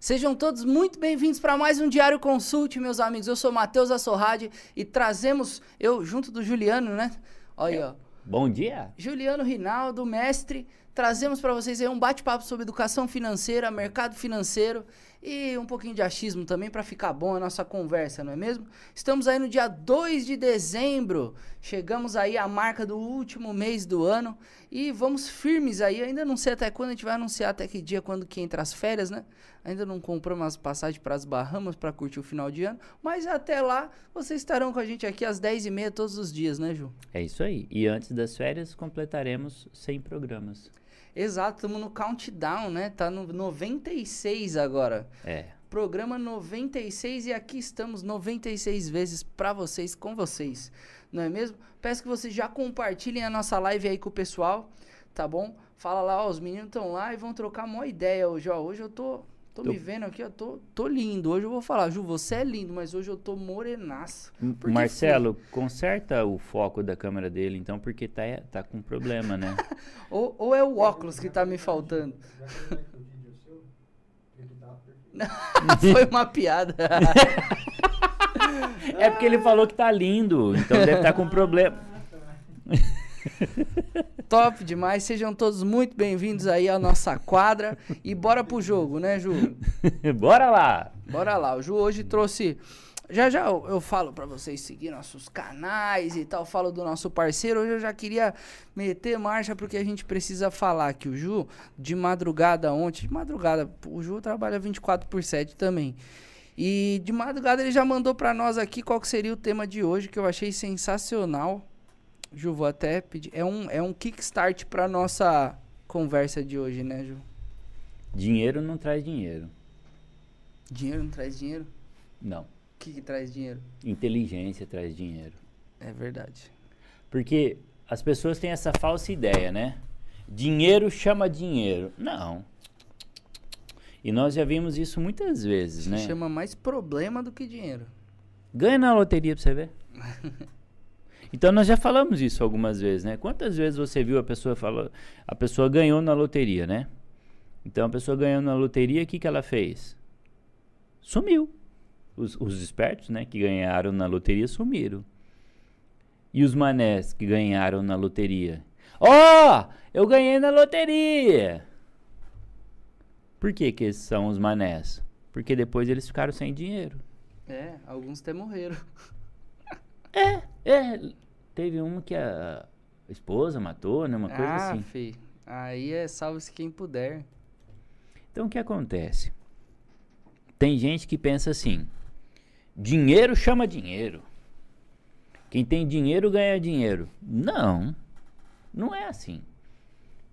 Sejam todos muito bem-vindos para mais um Diário Consult, meus amigos. Eu sou Matheus Assorrade e trazemos, eu junto do Juliano, né? Olha aí, ó. Bom dia. Juliano Rinaldo, mestre, trazemos para vocês aí um bate-papo sobre educação financeira, mercado financeiro e um pouquinho de achismo também para ficar bom a nossa conversa, não é mesmo? Estamos aí no dia 2 de dezembro, chegamos aí à marca do último mês do ano e vamos firmes aí, ainda não sei até quando a gente vai anunciar até que dia, quando que entra as férias, né? Ainda não compramos as passagens para as Bahamas para curtir o final de ano, mas até lá vocês estarão com a gente aqui às 10h30 todos os dias, né, Ju? É isso aí. E antes das férias completaremos 100 programas. Exato, estamos no countdown, né? Tá no 96 agora. É. Programa 96 e aqui estamos 96 vezes para vocês, com vocês. Não é mesmo? Peço que vocês já compartilhem a nossa live aí com o pessoal, tá bom? Fala lá, ó, os meninos estão lá e vão trocar uma ideia hoje, ó. Hoje eu tô Tô, tô, me vendo aqui, ó, tô, tô lindo. Hoje eu vou falar, Ju, você é lindo, mas hoje eu tô morenaço. Marcelo, foi? conserta o foco da câmera dele, então, porque tá, tá com problema, né? ou, ou é o óculos que tá me faltando. foi uma piada. é porque ele falou que tá lindo, então deve estar tá com problema. Top demais. Sejam todos muito bem-vindos aí à nossa quadra. E bora pro jogo, né, Ju? bora lá! Bora lá. O Ju hoje trouxe. Já já eu, eu falo para vocês seguir nossos canais e tal, falo do nosso parceiro. Hoje eu já queria meter marcha porque a gente precisa falar que o Ju, de madrugada ontem, de madrugada, o Ju trabalha 24 por 7 também. E de madrugada ele já mandou para nós aqui qual que seria o tema de hoje, que eu achei sensacional. Ju, vou até pedir. É um, é um kickstart para nossa conversa de hoje, né, Ju? Dinheiro não traz dinheiro. Dinheiro não traz dinheiro? Não. O que, que traz dinheiro? Inteligência traz dinheiro. É verdade. Porque as pessoas têm essa falsa ideia, né? Dinheiro chama dinheiro. Não. E nós já vimos isso muitas vezes, né? Chama mais problema do que dinheiro. Ganha na loteria pra você ver. Então nós já falamos isso algumas vezes, né? Quantas vezes você viu a pessoa falou, a pessoa ganhou na loteria, né? Então a pessoa ganhou na loteria, o que, que ela fez? Sumiu. Os, os espertos, né, que ganharam na loteria sumiram. E os manés que ganharam na loteria? Ó, oh, eu ganhei na loteria. Por que que esses são os manés? Porque depois eles ficaram sem dinheiro. É, alguns até morreram. É, é. Teve um que a esposa matou, né? Uma coisa ah, assim. Fi, aí é salve-se quem puder. Então o que acontece? Tem gente que pensa assim: dinheiro chama dinheiro. Quem tem dinheiro ganha dinheiro. Não, não é assim.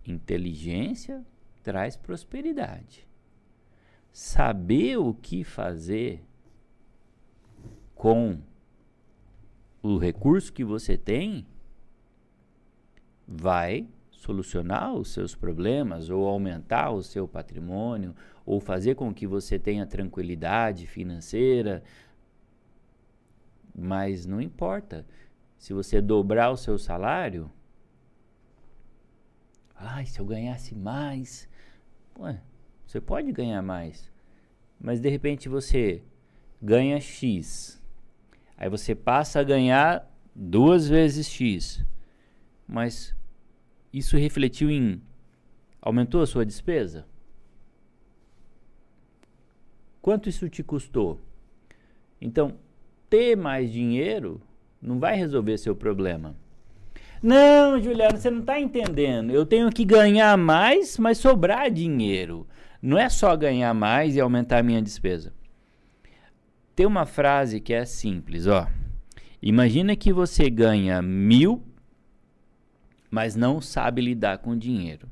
Inteligência traz prosperidade. Saber o que fazer com o recurso que você tem vai solucionar os seus problemas ou aumentar o seu patrimônio ou fazer com que você tenha tranquilidade financeira. Mas não importa. Se você dobrar o seu salário, ai, se eu ganhasse mais, ué, você pode ganhar mais. Mas de repente você ganha X Aí você passa a ganhar duas vezes X. Mas isso refletiu em. Aumentou a sua despesa? Quanto isso te custou? Então, ter mais dinheiro não vai resolver seu problema. Não, Juliano, você não está entendendo. Eu tenho que ganhar mais, mas sobrar dinheiro. Não é só ganhar mais e aumentar a minha despesa. Tem uma frase que é simples, ó. Imagina que você ganha mil, mas não sabe lidar com dinheiro.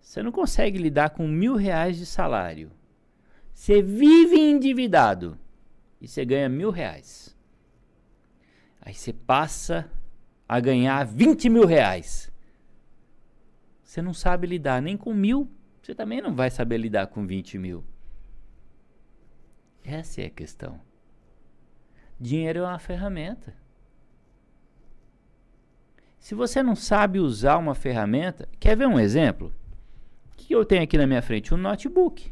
Você não consegue lidar com mil reais de salário. Você vive endividado e você ganha mil reais. Aí você passa a ganhar 20 mil reais. Você não sabe lidar nem com mil, você também não vai saber lidar com 20 mil. Essa é a questão. Dinheiro é uma ferramenta. Se você não sabe usar uma ferramenta, quer ver um exemplo? O que eu tenho aqui na minha frente? Um notebook.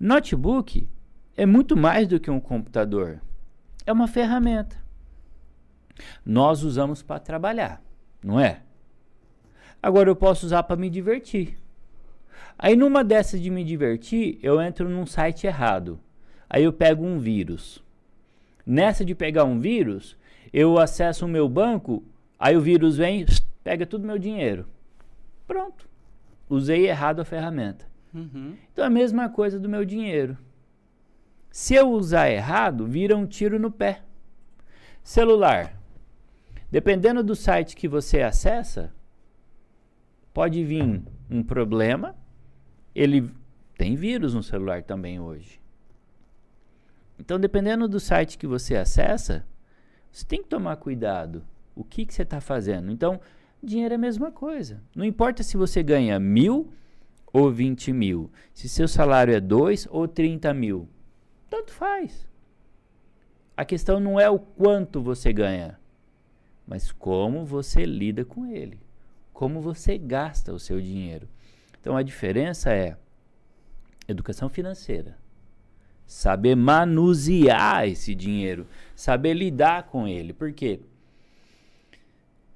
Notebook é muito mais do que um computador. É uma ferramenta. Nós usamos para trabalhar, não é? Agora eu posso usar para me divertir. Aí numa dessas de me divertir, eu entro num site errado. Aí eu pego um vírus. Nessa de pegar um vírus, eu acesso o meu banco, aí o vírus vem, pega todo o meu dinheiro. Pronto. Usei errado a ferramenta. Uhum. Então é a mesma coisa do meu dinheiro. Se eu usar errado, vira um tiro no pé. Celular. Dependendo do site que você acessa, pode vir um problema. Ele tem vírus no celular também hoje. Então, dependendo do site que você acessa, você tem que tomar cuidado. O que, que você está fazendo? Então, dinheiro é a mesma coisa. Não importa se você ganha mil ou 20 mil. Se seu salário é 2 ou 30 mil. Tanto faz. A questão não é o quanto você ganha, mas como você lida com ele. Como você gasta o seu dinheiro. Então a diferença é educação financeira. Saber manusear esse dinheiro, saber lidar com ele. Por quê?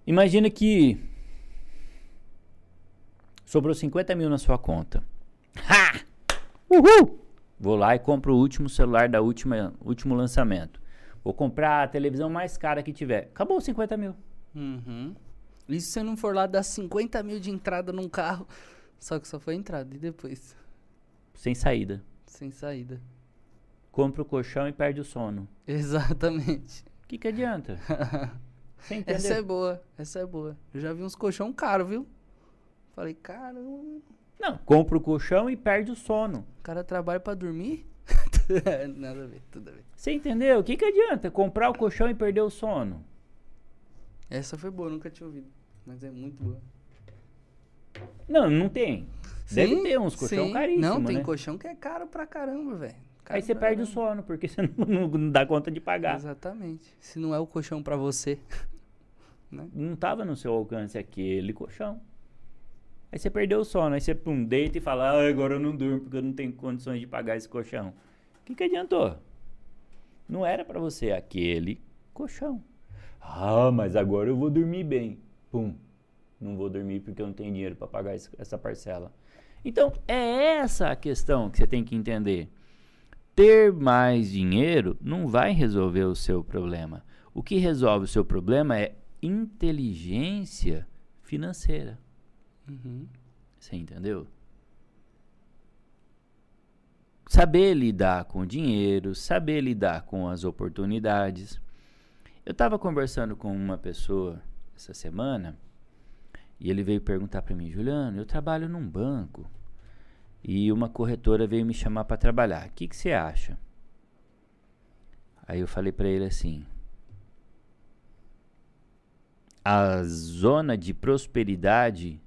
Imagina que sobrou 50 mil na sua conta. Ha! Uhul! Vou lá e compro o último celular da última último lançamento. Vou comprar a televisão mais cara que tiver. Acabou os 50 mil. Uhum. E se você não for lá dar 50 mil de entrada num carro, só que só foi entrada e depois? Sem saída. Sem saída. Compra o colchão e perde o sono. Exatamente. O que, que adianta? Essa é boa, essa é boa. Eu já vi uns colchão caro, viu? Falei, caramba, Não, compra o colchão e perde o sono. o cara trabalha pra dormir? Nada a ver, tudo a ver. Você entendeu? O que, que adianta comprar o colchão e perder o sono? Essa foi boa, nunca tinha ouvido. Mas é muito boa. Não, não tem. Deve Sim, ter uns colchão sim. caríssimos, Não, tem né? colchão que é caro pra caramba, velho. Aí você perde o sono, porque você não, não- não dá conta de pagar. Exatamente. Se não é o colchão pra você. Não estava no seu alcance aquele colchão. Aí você perdeu o sono, aí você pum, deita e fala, ah, agora eu não durmo porque eu não tenho condições de pagar esse colchão. O que, que adiantou? Não era para você aquele colchão. Ah, mas agora eu vou dormir bem. Pum, não vou dormir porque eu não tenho dinheiro para pagar esse- essa parcela. Então, é essa a questão que você tem que entender. Ter mais dinheiro não vai resolver o seu problema. O que resolve o seu problema é inteligência financeira. Uhum. Você entendeu? Saber lidar com o dinheiro, saber lidar com as oportunidades. Eu estava conversando com uma pessoa essa semana e ele veio perguntar para mim, Juliano, eu trabalho num banco e uma corretora veio me chamar para trabalhar. O que, que você acha? Aí eu falei para ele assim: a zona de prosperidade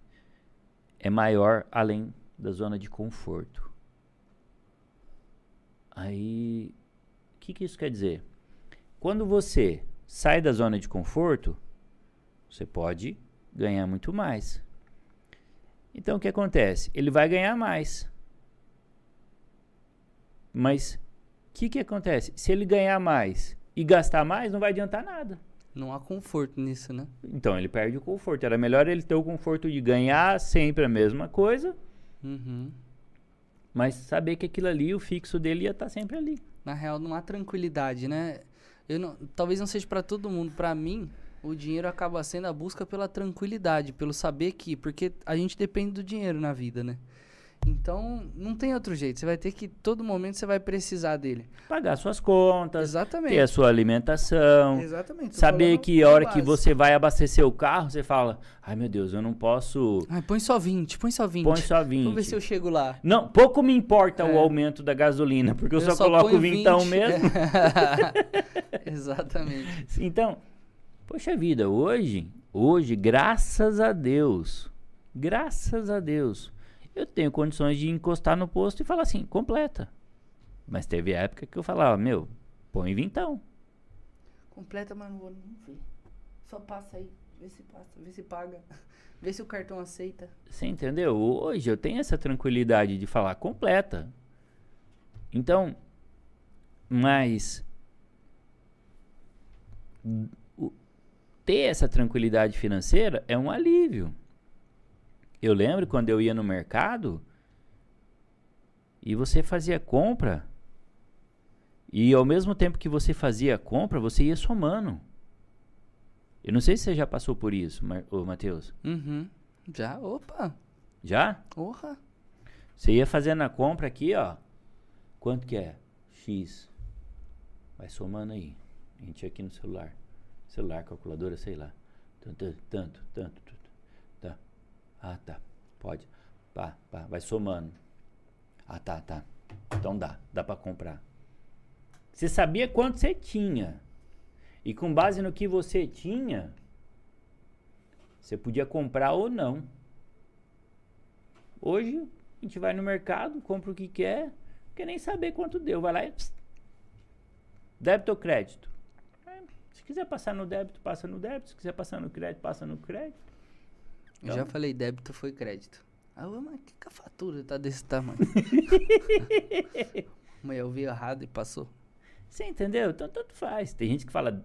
é maior além da zona de conforto. Aí, o que, que isso quer dizer? Quando você sai da zona de conforto, você pode ganhar muito mais. Então, o que acontece? Ele vai ganhar mais. Mas, o que, que acontece? Se ele ganhar mais e gastar mais, não vai adiantar nada. Não há conforto nisso, né? Então ele perde o conforto. Era melhor ele ter o conforto de ganhar sempre a mesma coisa, Uhum. mas saber que aquilo ali, o fixo dele ia estar sempre ali. Na real, não há tranquilidade, né? Eu não, talvez não seja pra todo mundo. Pra mim, o dinheiro acaba sendo a busca pela tranquilidade, pelo saber que, porque a gente depende do dinheiro na vida, né? Então, não tem outro jeito. Você vai ter que todo momento você vai precisar dele. Pagar suas contas, Exatamente. ter a sua alimentação, Exatamente. saber que a hora que básico. você vai abastecer o carro, você fala: "Ai meu Deus, eu não posso, Ai, põe só 20, põe só 20. põe só 20". Vamos ver se eu chego lá. Não, pouco me importa É. o aumento da gasolina, porque eu, só, só coloco ponho vintão 20. mesmo. Exatamente. Então, poxa vida, hoje, hoje, graças a Deus, graças a Deus, eu tenho condições de encostar no posto e falar assim, completa. Mas teve época que eu falava, meu, põe vintão. Completa, mas não vou nem ver. Só passa aí, vê se passa, vê se paga. Vê se o cartão aceita. Você entendeu? Hoje eu tenho essa tranquilidade de falar completa. Então, mas ter essa tranquilidade financeira é um alívio. Eu lembro quando eu ia no mercado e você fazia compra e ao mesmo tempo que você fazia a compra, você ia somando. Eu não sei se você já passou por isso, Mar ô, Matheus. Uhum. Já? Opa! Já? Porra! Você ia fazendo a compra aqui, ó. Quanto que é? X. Vai somando aí. A gente aqui no celular. Celular, calculadora, sei lá. Tanto, tanto, tanto, tanto. Tá. Ah, tá. Pode. Pá, pá. Vai somando. Ah, tá, tá. Então dá. Dá pra comprar. Você sabia quanto você tinha. E com base no que você tinha, você podia comprar ou não. Hoje, a gente vai no mercado, compra o que quer, quer nem saber quanto deu. Vai lá e. Débito ou crédito? Se quiser passar no débito, passa no débito. Se quiser passar no crédito, passa no crédito. Eu já Então- falei, débito foi crédito. Ah, mas que que a fatura tá desse tamanho? mas eu vi errado e passou. Você entendeu? Então, tanto faz. Tem gente que fala.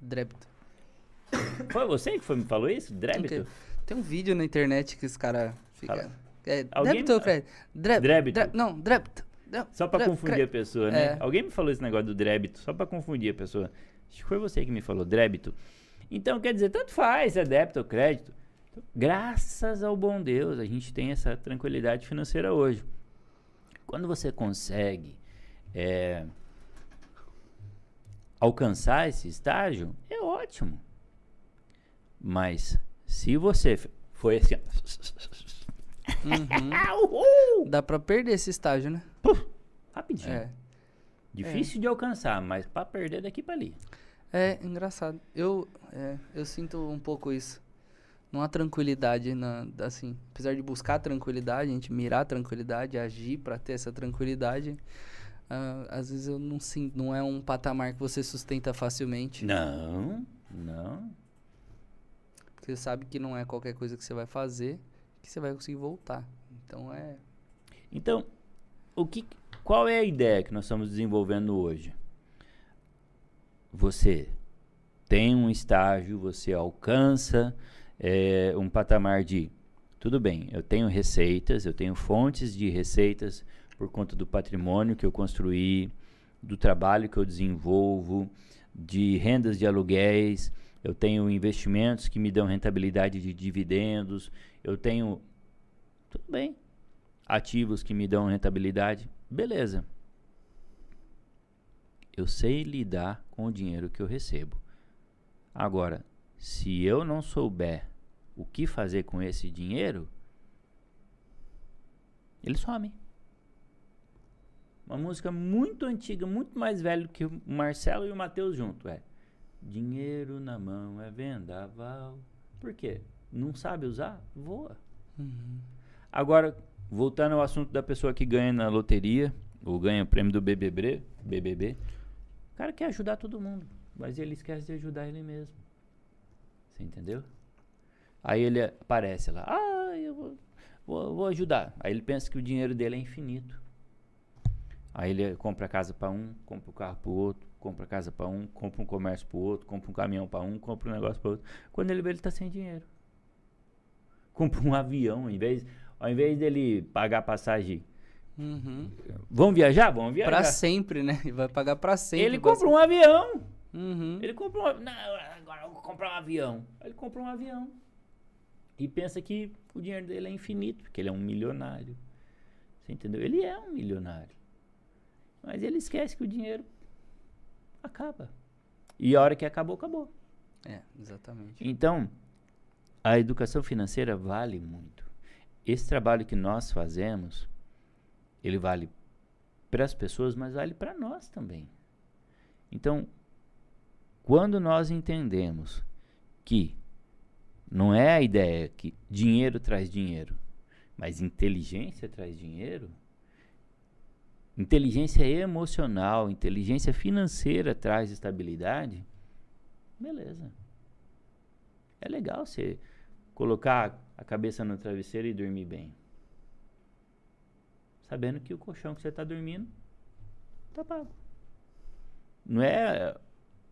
Débito. Foi você que foi, me falou isso? Débito? Tem um vídeo na internet que os caras ficam. É, Alguém- débito ou crédito? Drébito. Débito. Dré- Não, débito. Só pra débito, confundir a pessoa, né? É. Alguém me falou esse negócio do débito, só pra confundir a pessoa. Acho que foi você que me falou, débito. Então, quer dizer, tanto faz, é débito ou crédito. Então, graças ao bom Deus, a gente tem essa tranquilidade financeira hoje. Quando você consegue é, alcançar esse estágio, é ótimo. Mas, se você foi assim, Uhum. Dá pra perder esse estágio, né? rapidinho. É. Difícil de alcançar, mas pra perder daqui pra ali. É engraçado. Eu, é, eu sinto um pouco isso. Não há tranquilidade na, assim, apesar de buscar tranquilidade, a gente mirar a tranquilidade, agir pra ter essa tranquilidade, ah, às vezes eu não sinto, não é um patamar que você sustenta facilmente, Não, não. porque você sabe que não é qualquer coisa que você vai fazer que você vai conseguir voltar. Então é, Então, o que, qual é a ideia que nós estamos desenvolvendo hoje? Você tem um estágio, você alcança eh, um patamar de tudo bem, eu tenho receitas, eu tenho fontes de receitas por conta do patrimônio que eu construí, do trabalho que eu desenvolvo, de rendas de aluguéis, eu tenho investimentos que me dão rentabilidade de dividendos, eu tenho. Tudo bem. Ativos que me dão rentabilidade, beleza. Eu sei lidar com o dinheiro que eu recebo. Agora, se eu não souber o que fazer com esse dinheiro, ele some. Uma música muito antiga, muito mais velha que o Marcelo e o Matheus junto, é. Dinheiro na mão é vendaval. Por quê? Não sabe usar? Voa. Agora, voltando ao assunto da pessoa que ganha na loteria, ou ganha o prêmio do BBB, BBB, o cara quer ajudar todo mundo, mas ele esquece de ajudar ele mesmo. Você entendeu? Aí ele aparece lá, ah, eu vou, vou, vou ajudar. Aí ele pensa que o dinheiro dele é infinito. Aí ele compra a casa para um, compra o carro para o outro, compra a casa para um, compra um comércio para o outro, compra um caminhão para um, compra um negócio para outro. Quando ele vê, ele está sem dinheiro. Compra um avião, ao invés, ao invés dele pagar passagem. uhum. Vamos viajar? Vamos viajar. pra sempre, né? Vai pagar pra sempre. ele pra compra um avião. Uhum. Ele comprou um avião. Não, agora eu vou comprar um avião. Ele compra um avião. E pensa que o dinheiro dele é infinito, porque ele é um milionário. Você entendeu? Ele é um milionário. Mas ele esquece que o dinheiro acaba. E a hora que acabou, acabou. É, exatamente. Então, a educação financeira vale muito. Esse trabalho que nós fazemos, ele vale para as pessoas, mas vale para nós também. Então, quando nós entendemos que não é a ideia que dinheiro traz dinheiro, mas inteligência traz dinheiro, inteligência emocional, inteligência financeira traz estabilidade, beleza. É legal você colocar a cabeça no travesseiro e dormir bem. sabendo que o colchão que você está dormindo está pago. Não é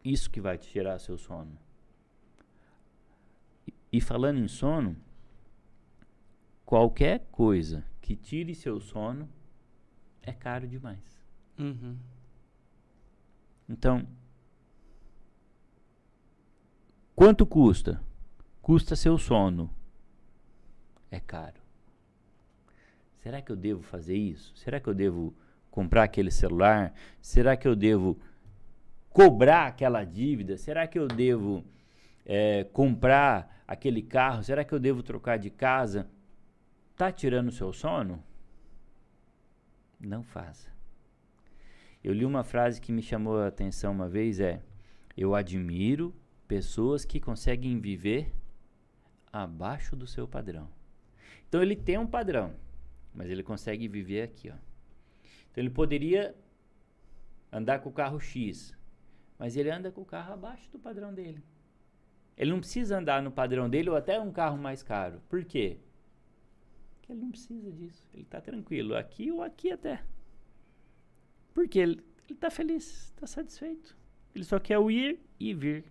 isso que vai te tirar seu sono. E, falando em sono, qualquer coisa que tire seu sono é caro demais. Uhum. Então, quanto custa? Custa seu sono. É caro. Será que eu devo fazer isso? Será que eu devo comprar aquele celular? Será que eu devo cobrar aquela dívida? Será que eu devo é, comprar aquele carro? Será que eu devo trocar de casa? Tá tirando o seu sono? Não faça. Eu li uma frase que me chamou a atenção uma vez é: eu admiro pessoas que conseguem viver abaixo do seu padrão. Então ele tem um padrão, mas ele consegue viver aqui, ó. Então ele poderia andar com o carro X, mas ele anda com o carro abaixo do padrão dele. Ele não precisa andar no padrão dele ou até um carro mais caro. Por quê? que ele não precisa disso. Ele está tranquilo, aqui ou aqui até. Porque ele está feliz, está satisfeito. Ele só quer o ir e vir.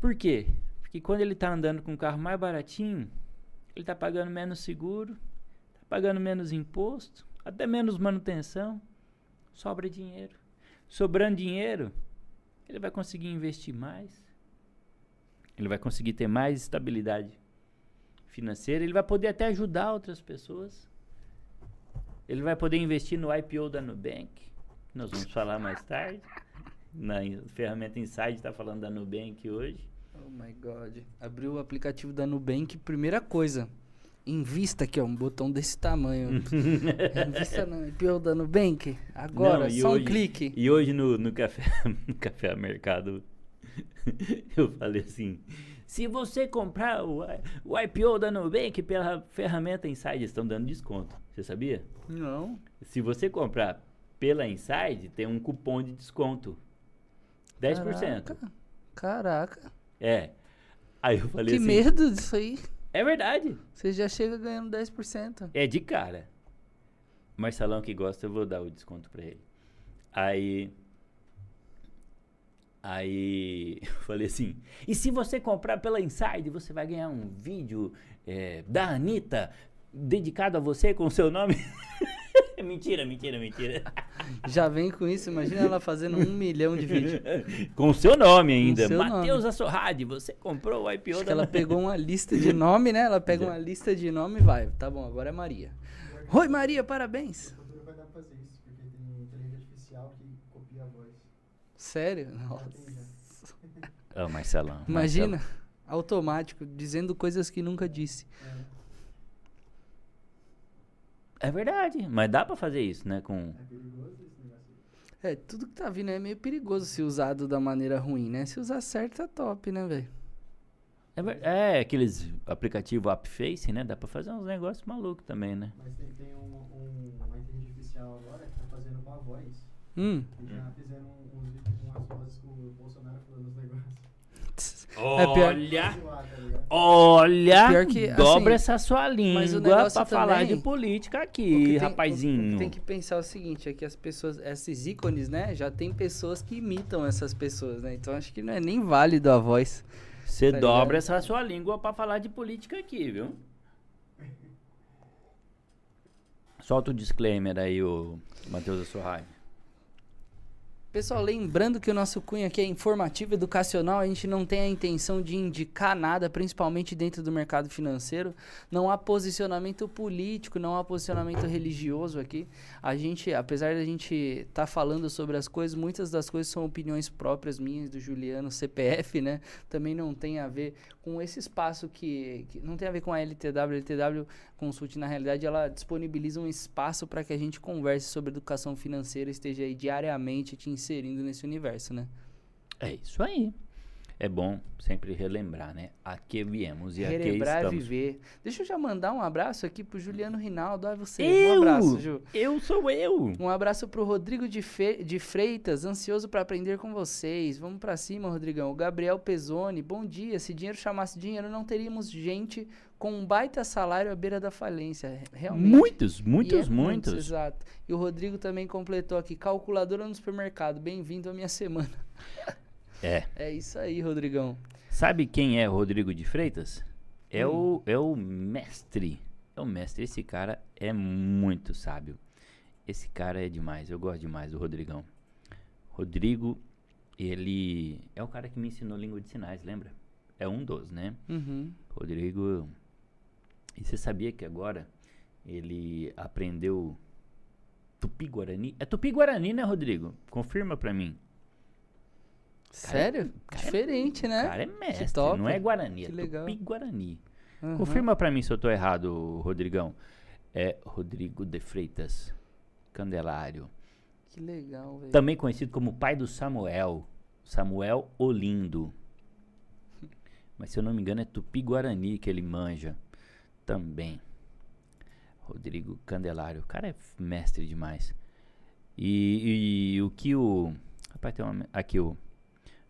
Por quê? Porque quando ele está andando com um carro mais baratinho, ele está pagando menos seguro, está pagando menos imposto, até menos manutenção, sobra dinheiro. Sobrando dinheiro, ele vai conseguir investir mais, ele vai conseguir ter mais estabilidade financeira, ele vai poder até ajudar outras pessoas. Ele vai poder investir no IPO da Nubank, que nós vamos falar mais tarde. Na ferramenta Inside está falando da Nubank hoje. Oh my God. Abriu o aplicativo da Nubank, primeira coisa. Invista aqui, ó, um botão desse tamanho. Invista no IPO da Nubank. Agora, Não, só hoje, um clique. E hoje no, no café, no café mercado, eu falei assim se você comprar o, o IPO da Nubank pela ferramenta Inside, estão dando desconto. Você sabia? Não. Se você comprar pela Inside, tem um cupom de desconto. 10%. Caraca. Caraca. É. Aí eu falei que assim. Que medo disso aí. É verdade. Você já chega ganhando 10%. É de cara. Marcelão que gosta, eu vou dar o desconto para ele. Aí Aí eu falei assim: e se você comprar pela Inside, você vai ganhar um vídeo é, da Anitta dedicado a você com o seu nome? mentira, mentira, mentira. Já vem com isso, imagina ela fazendo um milhão de vídeos. Com o seu nome ainda. Matheus Assorrade, você comprou o IPO Acho da que ela pegou uma lista de nome, né? Ela pega uma lista de nome e vai. Tá bom, agora é Maria. Oi, Maria, parabéns. Sério? Nossa. Oh, Marcelão. Imagina, Marcelo. automático, dizendo coisas que nunca disse. É. é verdade, mas dá para fazer isso, né? Com... É perigoso esse negócio. É, tudo que tá vindo é meio perigoso se usado da maneira ruim, né? Se usar certo, tá top, né, velho? É, é, aqueles aplicativos AppFace, né? Dá pra fazer uns negócios malucos também, né? Mas tem, tem um, um, uma inteligência artificial agora que tá fazendo com a voz. Hum. E já fizeram vozes com o Bolsonaro falando os negócios. Olha, é olha, pior que, dobra assim, essa sua língua pra falar de política aqui, tem, rapazinho. Tem que pensar o seguinte, é que as pessoas, esses ícones, né, já tem pessoas que imitam essas pessoas, né, então acho que não é nem válido a voz. Você tá dobra ligado? essa sua língua pra falar de política aqui, viu? Solta o disclaimer aí, o Matheus Assorrai. Pessoal, lembrando que o nosso cunho aqui é informativo, educacional, a gente não tem a intenção de indicar nada, principalmente dentro do mercado financeiro. Não há posicionamento político, não há posicionamento religioso aqui. A gente, apesar de a gente estar tá falando sobre as coisas, muitas das coisas são opiniões próprias minhas, do Juliano, CPF, né? Também não tem a ver com esse espaço que, que não tem a ver com a LTW. A LTW Consult, na realidade, ela disponibiliza um espaço para que a gente converse sobre educação financeira, esteja aí diariamente te inserindo nesse universo, né? É isso aí. É bom sempre relembrar, né? A que viemos e a que Relembrar é estamos. viver. Deixa eu já mandar um abraço aqui pro Juliano Rinaldo. Olha você. Eu! Um abraço, Ju. Eu sou eu! Um abraço pro Rodrigo de, Fe- de Freitas, ansioso pra aprender com vocês. Vamos pra cima, Rodrigão. O Gabriel Pezzoni, bom dia. Se dinheiro chamasse dinheiro, não teríamos gente com um baita salário à beira da falência. Realmente. Muitos, muitos, é muitos. Exato. E o Rodrigo também completou aqui, calculadora no supermercado. Bem-vindo à minha semana. É. É isso aí, Rodrigão. Sabe quem é Rodrigo de Freitas? É, Hum. o, é o mestre. É o mestre. Esse cara é muito sábio. Esse cara é demais. Eu gosto demais do Rodrigão. Rodrigo, ele é o cara que me ensinou língua de sinais, lembra? É um dos, né? Uhum. Rodrigo. E você sabia que agora ele aprendeu Tupi-Guarani? É Tupi-Guarani, né, Rodrigo? Confirma pra mim. Sério? cara é- Diferente, né? O cara é mestre, top. não é Guarani, Que é legal. Tupi-Guarani. Uhum. Confirma pra mim se eu tô errado, Rodrigão. É Rodrigo de Freitas Candelário. Que legal, velho. Também conhecido como pai do Samuel. Samuel Olindo. Mas se eu não me engano é Tupi-Guarani que ele manja também. Rodrigo Candelário. O cara é mestre demais. E, e o que o. Rapaz, tem uma, aqui o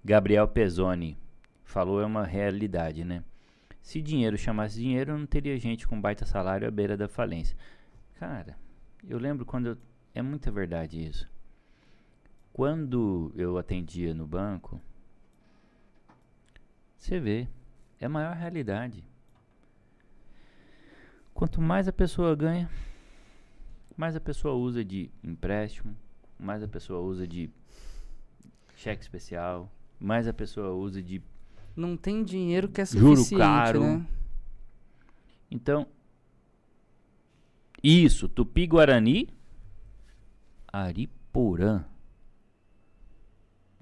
Gabriel Pezzoni falou é uma realidade, né? Se dinheiro chamasse dinheiro, não teria gente com baita salário à beira da falência. Cara, eu lembro quando eu. É muita verdade isso. Quando eu atendia no banco, você vê, é a maior realidade. Quanto mais a pessoa ganha, mais a pessoa usa de empréstimo, mais a pessoa usa de cheque especial, mais a pessoa usa de. Não tem dinheiro que é Juro suficiente, caro. né? Então, isso, Tupi-Guarani, Ariporã.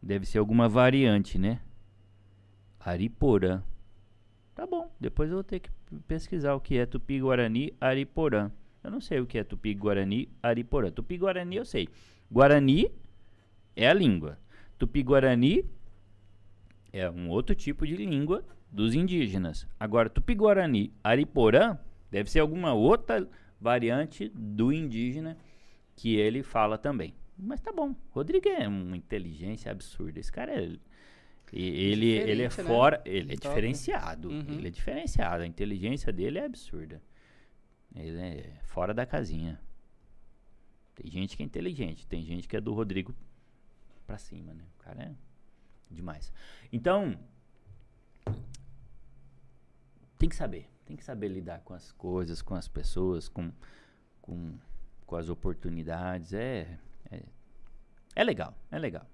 Deve ser alguma variante, né? Ariporã. Tá bom, depois eu vou ter que pesquisar o que é Tupi-Guarani, Ariporã. Eu não sei o que é Tupi-Guarani, Ariporã. Tupi-Guarani eu sei. Guarani é a língua. Tupi-Guarani é um outro tipo de língua dos indígenas. Agora, Tupi-Guarani, Ariporã deve ser alguma outra variante do indígena que ele fala também. Mas tá bom. Rodrigo é uma inteligência absurda. Esse cara é. Ele, ele é né? fora. Ele é diferenciado. Uhum. Ele é diferenciado. A inteligência dele é absurda. Ele é fora da casinha. Tem gente que é inteligente. Tem gente que é do Rodrigo pra cima, né? O cara é demais. Então. Tem que saber. Tem que saber lidar com as coisas, com as pessoas, com, com, com as oportunidades. É, é, é legal, é legal.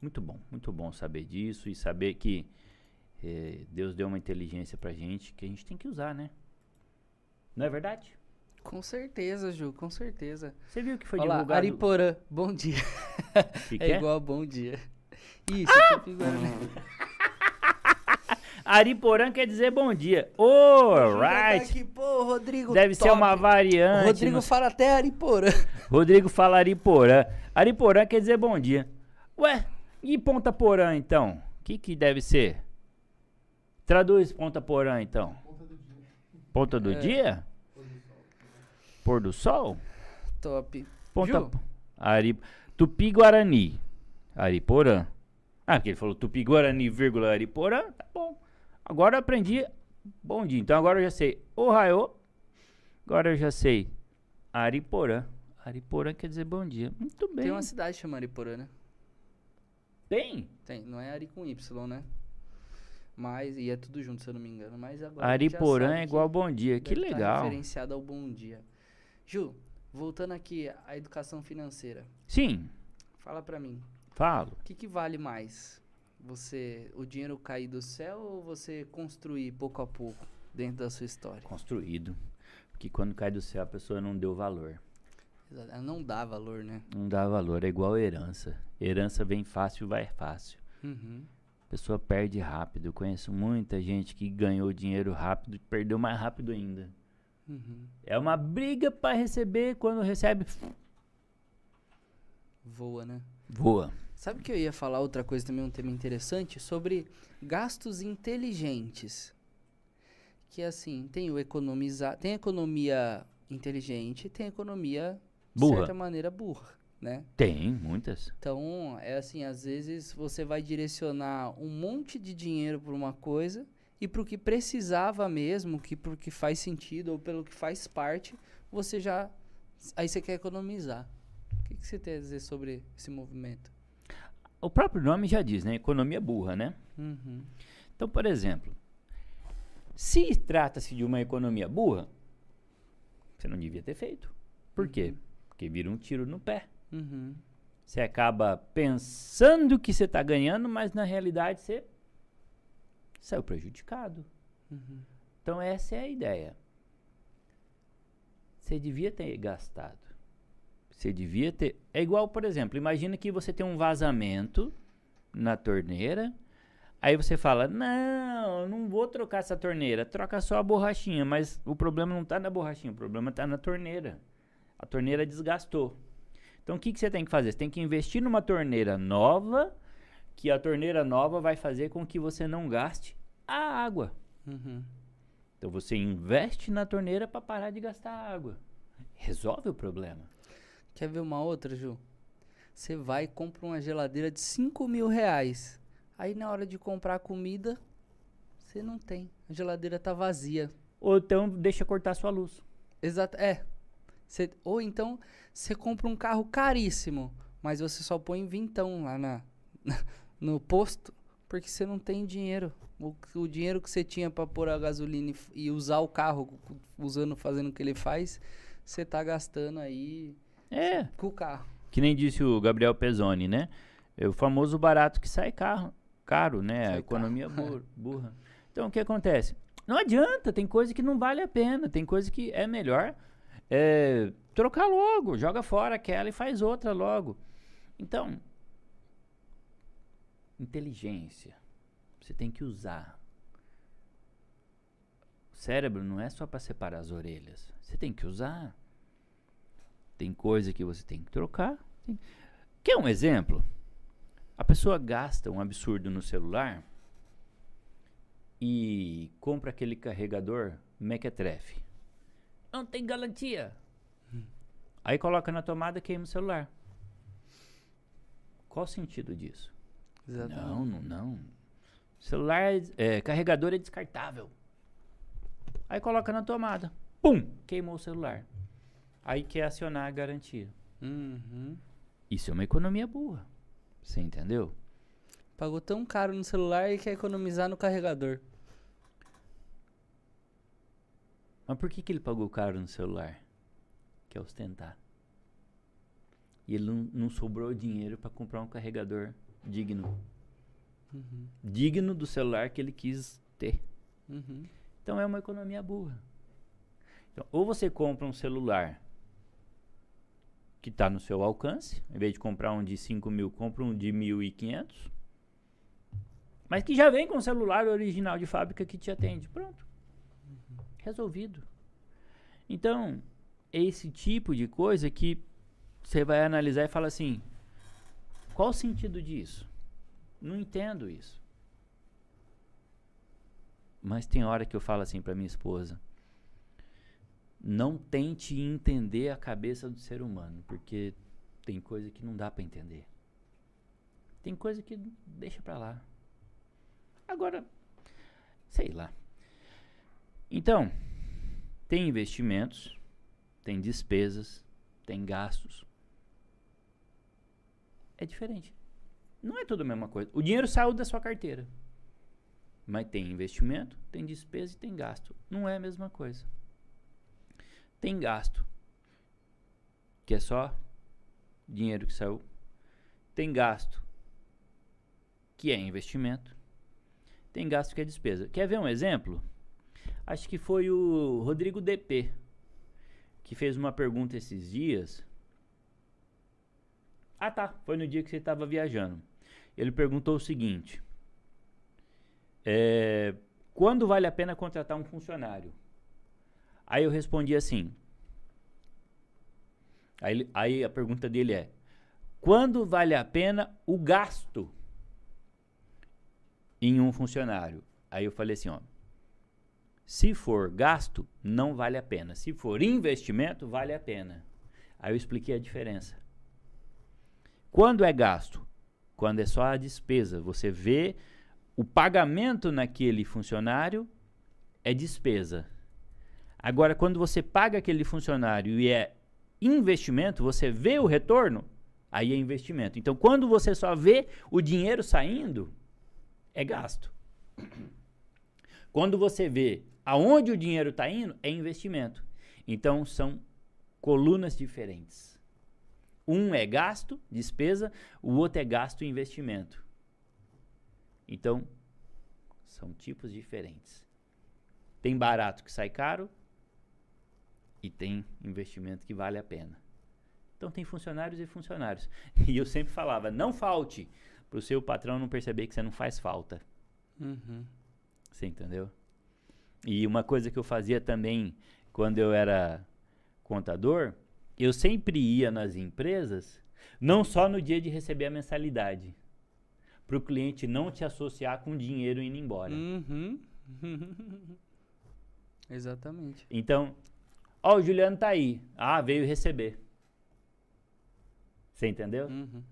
Muito bom, muito bom saber disso e saber que eh, Deus deu uma inteligência pra gente que a gente tem que usar, né? Não é verdade? Com certeza, Ju, com certeza. Você viu que foi Olha lá, divulgado... Ariporã, bom dia. que que É é? igual bom dia. Isso, Ah! Ariporã quer dizer bom dia. Alright. aqui, pô, Rodrigo Deve ser top. uma O variante. Rodrigo não fala até Ariporã. Rodrigo fala Ariporã. Ariporã quer dizer bom dia. Ué, e Ponta Porã então? O que que deve ser? Traduz Ponta Porã então. Ponta do É. dia? Pôr do sol? Top. Ponta Ju? Ari Tupi-Guarani. Ariporã. Ah, porque ele falou Tupi-Guarani, vírgula Ariporã. Tá bom. Agora eu aprendi bom dia. Então agora eu já sei Ohio. Agora eu já sei Ariporã. Ariporã quer dizer bom dia. Muito bem. Tem uma cidade chamada Ariporã, né? Tem? Tem, não é Ari com Y, né? Mas, e é tudo junto, se eu não me engano. Mas agora. Ariporã é igual bom dia. Que tá legal. referenciado ao bom dia. Ju, voltando aqui à educação financeira. Sim, Fala pra mim, falo. o que, que vale mais? Você, o dinheiro cair do céu ou você construir pouco a pouco dentro da sua história? Construído. Porque quando cai do céu a pessoa não deu valor. Ela não dá valor, né? Não dá valor. É igual herança. Herança vem fácil, vai fácil. Uhum. A pessoa perde rápido. Eu conheço muita gente que ganhou dinheiro rápido e perdeu mais rápido ainda. Uhum. É uma briga para receber. Quando recebe, Voa, né? voa. Sabe que eu ia falar outra coisa também, um tema interessante, sobre gastos inteligentes. Que assim, tem o economizar, tem economia inteligente, tem economia de Burra. certa maneira burra, né? Tem, muitas. Então, é assim, às vezes você vai direcionar um monte de dinheiro para uma coisa e para o que precisava mesmo, que pro que faz sentido ou pelo que faz parte, você já aí você quer economizar. O que, que você tem a dizer sobre esse movimento? O próprio nome já diz, né? Economia burra, né? Uhum. Então, por exemplo, se trata-se de uma economia burra, você não devia ter feito. Por quê? Porque vira um tiro no pé. Uhum. Você acaba pensando que você está ganhando, mas na realidade você saiu prejudicado. Uhum. Então essa é a ideia. Você devia ter gastado. Você devia ter. É igual, por exemplo, imagina que você tem um vazamento na torneira. Aí você fala: Não, eu não vou trocar essa torneira. Troca só a borrachinha. Mas o problema não está na borrachinha, o problema está na torneira. A torneira desgastou. Então o que, que você tem que fazer? Você tem que investir numa torneira nova, que a torneira nova vai fazer com que você não gaste a água. Uhum. Então você investe na torneira para parar de gastar água. Resolve o problema. Quer ver uma outra, Ju? Você vai e compra uma geladeira de 5 mil reais. Aí na hora de comprar comida, você não tem. A geladeira tá vazia. Ou então deixa cortar sua luz. Exato. É. Cê- ou então você compra um carro caríssimo, mas você só põe vintão lá na, no posto, porque você não tem dinheiro. O, o dinheiro que você tinha para pôr a gasolina e, e usar o carro, usando, fazendo o que ele faz, você tá gastando aí É, com o carro. que nem disse o Gabriel Pezzoni, né? É o famoso barato que sai carro, caro, né? a Sai economia bur- burra. Então o que acontece? Não adianta, tem coisa que não vale a pena, tem coisa que é melhor é, trocar logo, joga fora aquela e faz outra logo. Então, inteligência, você tem que usar. O cérebro não é só para separar as orelhas, você tem que usar. Tem coisa que você tem que trocar. tem- Quer um exemplo? A pessoa gasta um absurdo no celular e compra aquele carregador Mequetrefe. Não tem garantia. Aí coloca na tomada e queima o celular. Qual o sentido disso? Exatamente. Não, não, não. Celular, é, carregador é descartável. Aí coloca na tomada. Pum! Queimou o celular. Aí quer acionar a garantia. Uhum. Isso é uma economia burra. Você entendeu? Pagou tão caro no celular e quer economizar no carregador. Mas por que, que ele pagou caro no celular? Quer ostentar. E ele não, não sobrou dinheiro para comprar um carregador digno. Uhum. Digno do celular que ele quis ter. Uhum. Então é uma economia burra. Então, ou você compra um celular que está no seu alcance, em vez de comprar um de 5 mil, compra um de 1.500, mas que já vem com o celular original de fábrica que te atende. Pronto. Resolvido. Então, esse tipo de coisa que você vai analisar e fala assim: qual o sentido disso? Não entendo isso. Mas tem hora que eu falo assim para minha esposa: não tente entender a cabeça do ser humano, porque tem coisa que não dá para entender. Tem coisa que deixa para lá. Agora, sei lá. Então, tem investimentos, tem despesas, tem gastos. É diferente. Não é tudo a mesma coisa. O dinheiro saiu da sua carteira. Mas tem investimento, tem despesa e tem gasto. Não é a mesma coisa. Tem gasto, que é só dinheiro que saiu. Tem gasto, que é investimento. Tem gasto que é despesa. Quer ver um exemplo? Acho que foi o Rodrigo DP que fez uma pergunta esses dias. Ah, tá. Foi no dia que você estava viajando. Ele perguntou o seguinte: é, quando vale a pena contratar um funcionário? Aí eu respondi assim. Aí, aí a pergunta dele é: quando vale a pena o gasto em um funcionário? Aí eu falei assim, ó, se for gasto, não vale a pena. Se for investimento, vale a pena. Aí eu expliquei a diferença. Quando é gasto? Quando é só a despesa. Você vê o pagamento naquele funcionário é despesa. Agora, quando você paga aquele funcionário e é investimento, você vê o retorno, aí é investimento. Então, quando você só vê o dinheiro saindo, é gasto. Quando você vê aonde o dinheiro está indo, é investimento. Então, são colunas diferentes. Um é gasto, despesa, o outro é gasto e investimento. Então, são tipos diferentes. Tem barato que sai caro e tem investimento que vale a pena. Então tem funcionários e funcionários. E eu sempre falava, não falte para o seu patrão não perceber que você não faz falta. Uhum. Você entendeu? E uma coisa que eu fazia também quando eu era contador, eu sempre ia nas empresas, não só no dia de receber a mensalidade, para o cliente não te associar com dinheiro indo embora. Uhum. Exatamente. Então, ó, o Juliano tá aí. Ah, veio receber. Você entendeu? Uhum.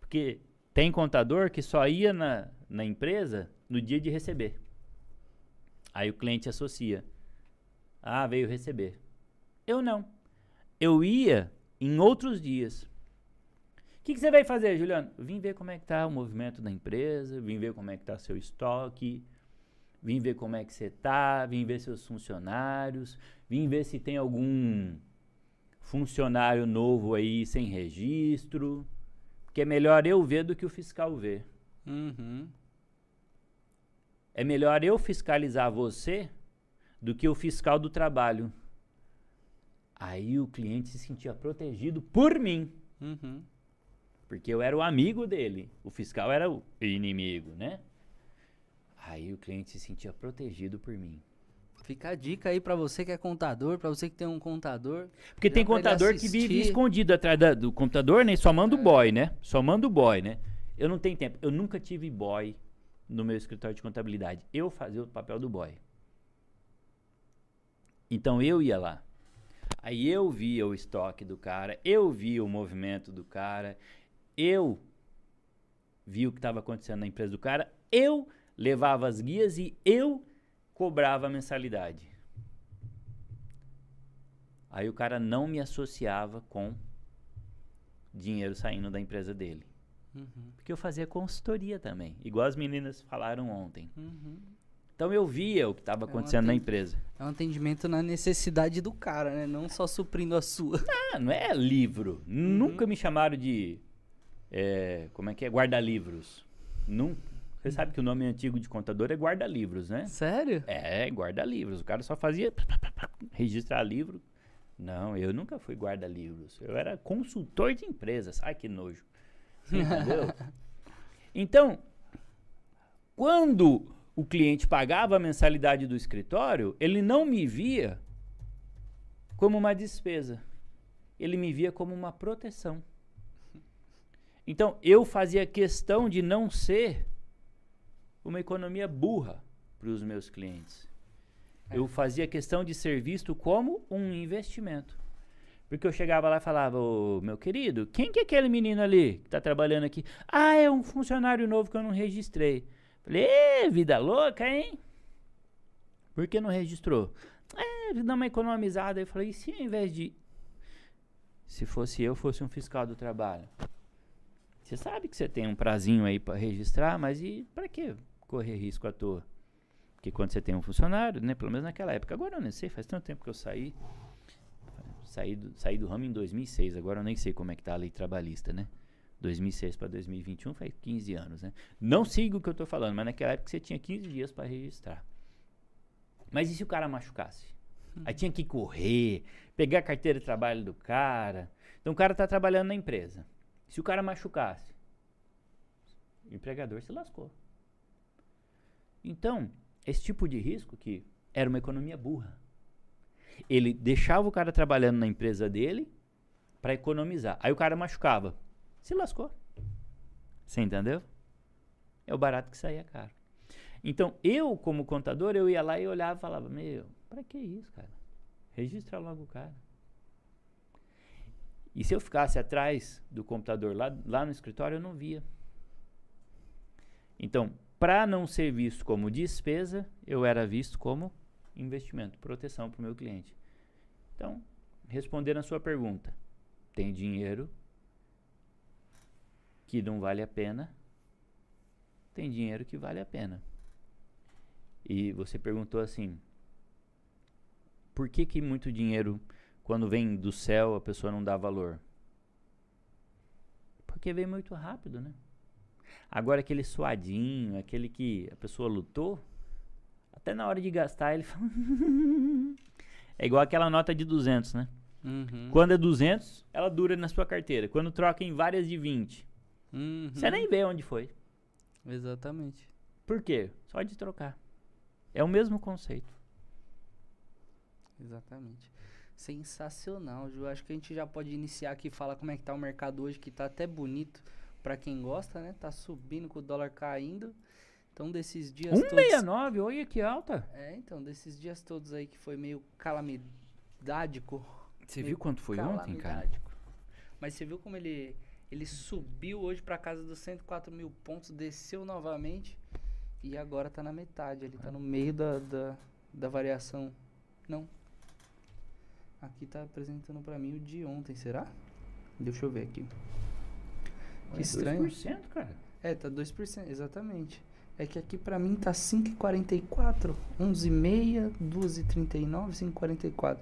Porque tem contador que só ia na, na empresa no dia de receber. Aí o cliente associa. Ah, veio receber. Eu não. Eu ia em outros dias. O que, que você vai fazer, Juliano? Vim ver como é que tá o movimento da empresa, vim ver como é que tá seu estoque, vim ver como é que você tá, vim ver seus funcionários, vim ver se tem algum funcionário novo aí sem registro. Porque é melhor eu ver do que o fiscal ver. Uhum. É melhor eu fiscalizar você do que o fiscal do trabalho. Aí o cliente se sentia protegido por mim. Uhum. Porque eu era o amigo dele. O fiscal era o inimigo, né? Aí o cliente se sentia protegido por mim. Fica a dica aí pra você que é contador, pra você que tem um contador. Porque tem contador que vive escondido atrás da- do computador, né? Só manda o É. boy, né? Só manda o boy, né? Eu não tenho tempo. Eu nunca tive boy no meu escritório de contabilidade. Eu fazia o papel do boy. Então eu ia lá. Aí eu via o estoque do cara, eu via o movimento do cara, eu vi o que estava acontecendo na empresa do cara, eu levava as guias e eu cobrava a mensalidade. Aí o cara não me associava com dinheiro saindo da empresa dele. Uhum. Porque eu fazia consultoria também, igual as meninas falaram ontem. Uhum. Então eu via o que estava É uma acontecendo na empresa. É um atendimento na necessidade do cara, né? Não só suprindo a sua. Ah, não é livro. Nunca me chamaram de. é, como é que é? Guarda-livros. Nunca. Você sabe que o nome antigo de contador é guarda-livros, né? Sério? É, guarda-livros. O cara só fazia registrar livro. Não, eu nunca fui guarda-livros. Eu era consultor de empresas. Ai, que nojo. Você entendeu? Então, quando o cliente pagava a mensalidade do escritório, ele não me via como uma despesa. Ele me via como uma proteção. Então, eu fazia questão de não ser uma economia burra para os meus clientes. Eu fazia questão de ser visto como um investimento. Porque eu chegava lá e falava, ô meu querido, quem que é aquele menino ali que tá trabalhando aqui? Ah, é um funcionário novo que eu não registrei. Falei, "Ê, vida louca, hein? Por que não registrou? É, dá uma economizada. Eu falei, e se ao invés de. Se fosse eu, fosse um fiscal do trabalho? Você sabe que você tem um prazinho aí para registrar, mas e para que correr risco à toa? Porque quando você tem um funcionário, né? Pelo menos naquela época. Agora eu nem sei, faz tanto tempo que eu saí. Saí do, saí do ramo em 2006, agora eu nem sei como é que tá a lei trabalhista, né? 2006 para 2021 faz 15 anos, né? Não siga o que eu tô falando, mas naquela época você tinha 15 dias para registrar. Mas e se o cara machucasse? Aí tinha que correr, pegar a carteira de trabalho do cara. Então o cara tá trabalhando na empresa. Se o cara machucasse, o empregador se lascou. Então, esse tipo de risco que era uma economia burra. Ele deixava o cara trabalhando na empresa dele para economizar. Aí o cara machucava. Se lascou. Você entendeu? É o barato que saía caro. Então, eu, como contador, eu ia lá e olhava e falava, meu, pra que isso, cara? Registra logo o cara. E se eu ficasse atrás do computador lá, lá no escritório, eu não via. Então, para não ser visto como despesa, eu era visto como investimento, proteção para o meu cliente. Então, respondendo a sua pergunta, tem dinheiro que não vale a pena, tem dinheiro que vale a pena. E você perguntou assim: por que, que muito dinheiro, quando vem do céu, a pessoa não dá valor? Porque vem muito rápido, né? Agora, aquele suadinho, aquele que a pessoa lutou, até na hora de gastar, ele fala. é igual aquela nota de 200, né? Uhum. Quando é 200, ela dura na sua carteira. Quando troca em várias de 20, Uhum. você nem vê onde foi. Exatamente. Por quê? Só de trocar. É o mesmo conceito. Exatamente. Sensacional, Ju. Acho que a gente já pode iniciar aqui e falar como é que tá o mercado hoje, que tá até bonito pra quem gosta, né? Tá subindo com o dólar caindo. Então, desses dias todos... 169, olha que alta. É, então, desses dias todos aí que foi meio calamidádico. Você viu quanto foi ontem, cara? Mas você viu como ele, ele subiu hoje pra casa dos 104 mil pontos, desceu novamente e agora tá na metade. Ele tá no meio da, da, da variação. Não. Aqui tá apresentando pra mim o de ontem, será? Deixa eu ver aqui. Olha, estranho. 2%, cara. É, tá 2%, exatamente. É que aqui pra mim tá 5,44, 11,6, 2,39, 5,44.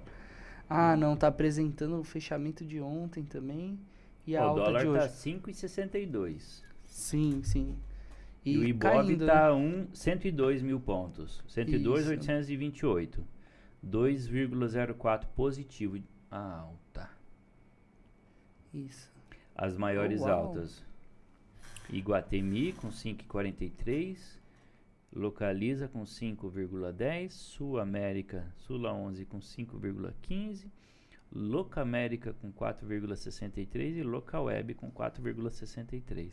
Ah, não, tá apresentando o fechamento de ontem também e a o alta dólar de tá hoje. 5,62. Sim, sim. E, o Ibope caindo, né? tá um, 102 mil pontos. 102,828. 2,04 positivo. Alta. Isso. As maiores Uau. altas. Iguatemi com 5,43. Localiza com 5,10. Sul América, Sula 11 com 5,15. Loca América com 4,63 e Local Web com 4,63.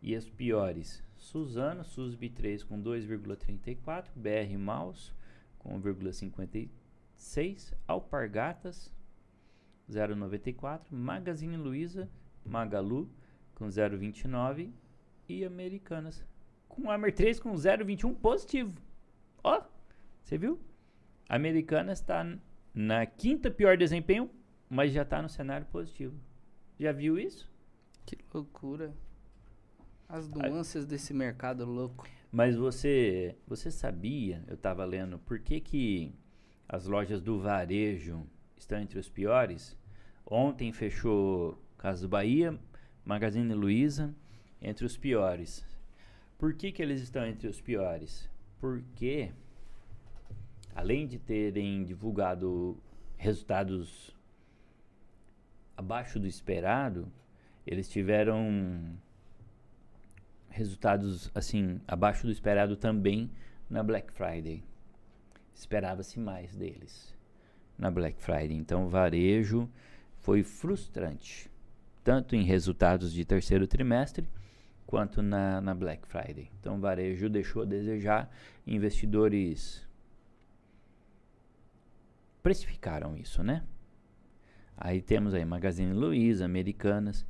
E as piores, Suzano, Susb 3 com 2,34, BR Maus com 1,56, Alpargatas 0,94, Magazine Luiza, Magalu com 0,29 e Americanas com Amer 3 com 0,21 positivo. Ó, você viu? Americanas está na quinta pior desempenho, mas já está no cenário positivo. Já viu isso? Que loucura. As nuances desse mercado louco. Mas você, você sabia, eu estava lendo, por que, que as lojas do varejo estão entre os piores? Ontem fechou Casa do Bahia, Magazine Luiza, entre os piores. Por que, que eles estão entre os piores? Porque, além de terem divulgado resultados abaixo do esperado, eles tiveram resultados assim abaixo do esperado também na Black Friday. Esperava-se mais deles na Black Friday. Então, varejo foi frustrante, tanto em resultados de terceiro trimestre quanto na, na Black Friday. Então, o varejo deixou a desejar. Investidores precificaram isso, né? Aí temos aí Magazine Luiza, Americanas.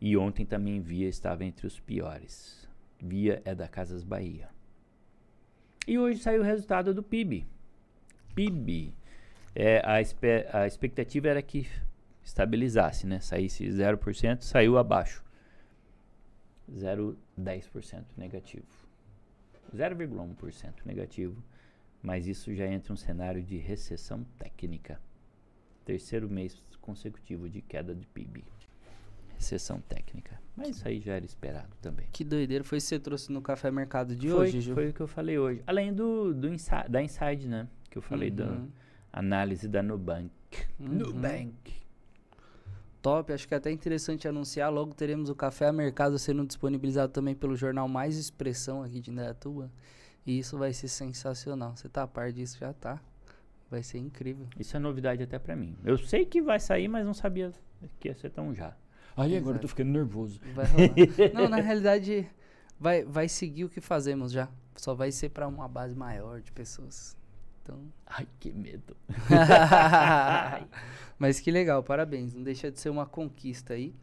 E ontem também Via estava entre os piores. Via é da Casas Bahia. E hoje saiu o resultado do PIB. PIB. É, a, a expectativa era que estabilizasse, né? Saísse 0%, saiu abaixo. 0,10% negativo. 0,1% negativo. Mas isso já entra um cenário de recessão técnica. Terceiro mês consecutivo de queda de PIB. Recessão técnica. Mas isso aí já era esperado também. Que doideira foi isso que você trouxe no Café Mercado de foi, hoje, Ju? foi o que eu falei hoje. Além do, do insi- da Inside, né? Que eu falei da Uhum. análise da Nubank. Uhum. Nubank. Top, acho que é até interessante anunciar. Logo teremos o Café a Mercado sendo disponibilizado também pelo jornal Mais Expressão aqui de Indaiatuba. E isso vai ser sensacional. Você tá a par disso? Já tá. Vai ser incrível. Isso é novidade até pra mim. Eu sei que vai sair, mas não sabia que ia ser tão já. Ai, agora eu tô ficando nervoso. Vai rolar. Não, na realidade, vai, vai seguir o que fazemos já. Só vai ser pra uma base maior de pessoas. Então. Ai, que medo. Mas que legal, parabéns. Não deixa de ser uma conquista aí.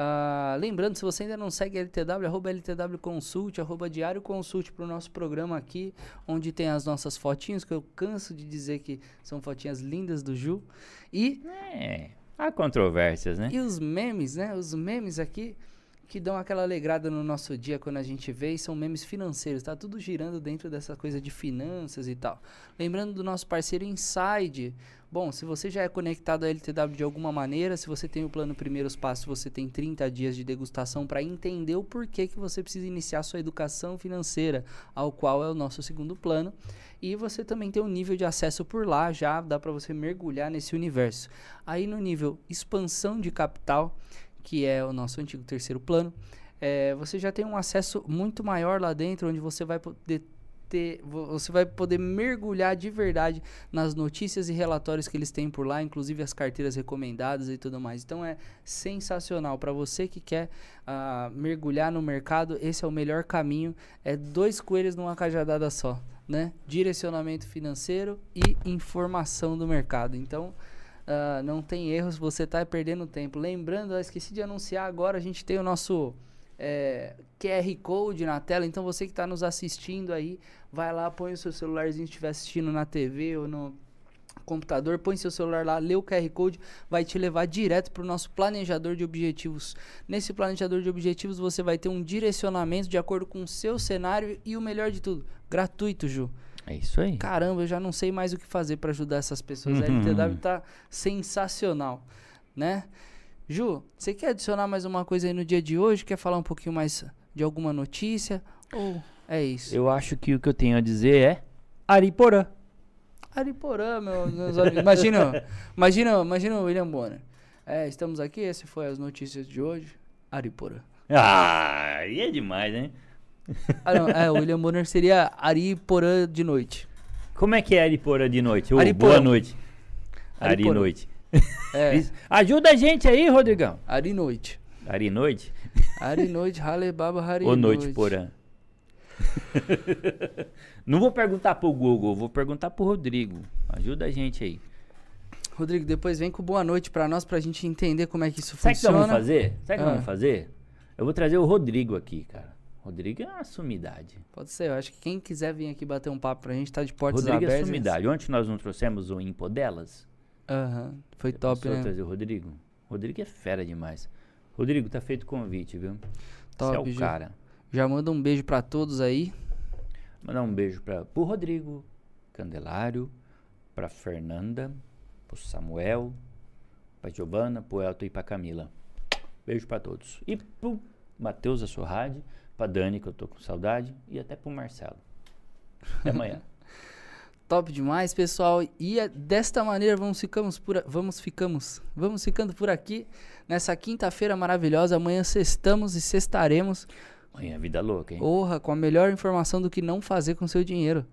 Ah, lembrando, se você ainda não segue a LTW, arroba LTW Consult, arroba Diário Consult para o nosso programa aqui, onde tem as nossas fotinhas, que eu canso de dizer que são fotinhas lindas do Ju. E É, há controvérsias, né? E os memes, né? Os memes aqui que dão aquela alegrada no nosso dia quando a gente vê e são memes financeiros, tá tudo girando dentro dessa coisa de finanças e tal. Lembrando do nosso parceiro Inside. Bom, se você já é conectado à LTW de alguma maneira, se você tem o plano Primeiros Passos, você tem 30 dias de degustação para entender o porquê que você precisa iniciar sua educação financeira, ao qual é o nosso segundo plano. E você também tem um nível de acesso por lá, já dá para você mergulhar nesse universo. Aí no nível expansão de capital, que é o nosso antigo terceiro plano, é, você já tem um acesso muito maior lá dentro, onde você vai poder ter, vo- você vai poder mergulhar de verdade nas notícias e relatórios que eles têm por lá, inclusive as carteiras recomendadas e tudo mais. Então é sensacional para você que quer ah, mergulhar no mercado. Esse é o melhor caminho. É dois coelhos numa cajadada só, né? Direcionamento financeiro e informação do mercado. Então ah, não tem erros, você está perdendo tempo. Lembrando, eu esqueci de anunciar agora, a gente tem o nosso é, QR Code na tela, então você que está nos assistindo aí, vai lá, põe o seu celularzinho se estiver assistindo na TV ou no computador, põe seu celular lá, lê o QR Code, vai te levar direto para o nosso planejador de objetivos. Nesse planejador de objetivos você vai ter um direcionamento de acordo com o seu cenário e o melhor de tudo, gratuito, Ju. É isso aí. Caramba, eu já não sei mais o que fazer para ajudar essas pessoas. A Uhum. LTW tá sensacional, né? Ju, você quer adicionar mais uma coisa aí no dia de hoje? Quer falar um pouquinho mais de alguma notícia? Ou é isso? Eu acho que o que eu tenho a dizer é Ariporã. Ariporã, meu, meus amigos. Imagina, imagina, imagina o William Bonner. É, estamos aqui, esse foi as notícias de hoje. Ariporã. Ah, aí é demais, né? Ah, não, é, o William Bonner seria Ariporã de noite. Como é que é Ariporã de noite? Ariporã. boa noite. Ari Ariporã. noite. É. Ajuda a gente aí, Rodrigão. Ari noite. Ari noite Ari noite, Hale Baba Hari ou noite porã? Não vou perguntar pro Google, vou perguntar pro Rodrigo. Ajuda a gente aí. Rodrigo, depois vem com boa noite pra nós, pra gente entender como é que isso Sabe o que nós funciona. vamos fazer? Sabe o que nós Ah. vamos fazer? Eu vou trazer o Rodrigo aqui, cara. Rodrigo é uma sumidade. Pode ser, eu acho que quem quiser vir aqui bater um papo pra gente, tá de portas Rodrigo é abertas. sumidade. Ontem nós não trouxemos o Impo delas. Aham, foi Já top, né? trazer o Rodrigo? Rodrigo é fera demais. Rodrigo, tá feito o convite, viu? Top, Você é o Ju. cara. Já manda um beijo pra todos aí. Mandar um beijo para pro Rodrigo Candelário, pra Fernanda, pro Samuel, pra Giovana, pro Elton e pra Camila. Beijo pra todos. E pro Matheus Assorrade, pra Dani, que eu tô com saudade, e até pro Marcelo. Até amanhã. Top demais, pessoal. E é desta maneira vamos ficamos por vamos ficamos vamos ficando por aqui nessa quinta-feira maravilhosa. Amanhã sextamos e sextaremos. Amanhã é vida louca, hein? Porra, com a melhor informação do que não fazer com seu dinheiro.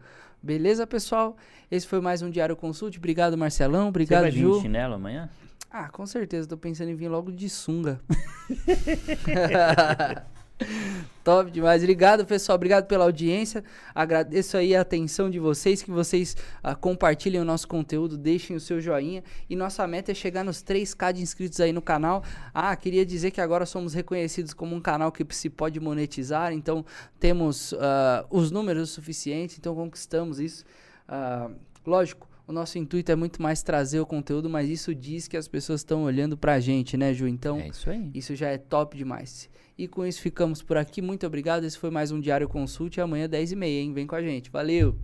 Beleza, pessoal? Esse foi mais um Diário Consult. Obrigado, Marcelão. Você Obrigado, vai vir Ju. de chinelo amanhã? Ah, com certeza. Tô pensando em vir logo de sunga. Top demais. Obrigado, pessoal. Obrigado pela audiência. Agradeço aí a atenção de vocês, que vocês ah, compartilhem o nosso conteúdo, deixem o seu joinha. E nossa meta é chegar nos 3K de inscritos aí no canal. Ah, queria dizer que agora somos reconhecidos como um canal que se pode monetizar. Então, temos ah, os números suficientes. Então, conquistamos isso. Ah, lógico, o nosso intuito é muito mais trazer o conteúdo, mas isso diz que as pessoas estão olhando pra gente, né, Ju? Então, é isso isso já é top demais. E com isso ficamos por aqui. Muito obrigado. Esse foi mais um Diário Consult. E amanhã, 10h30, hein? Vem com a gente. Valeu!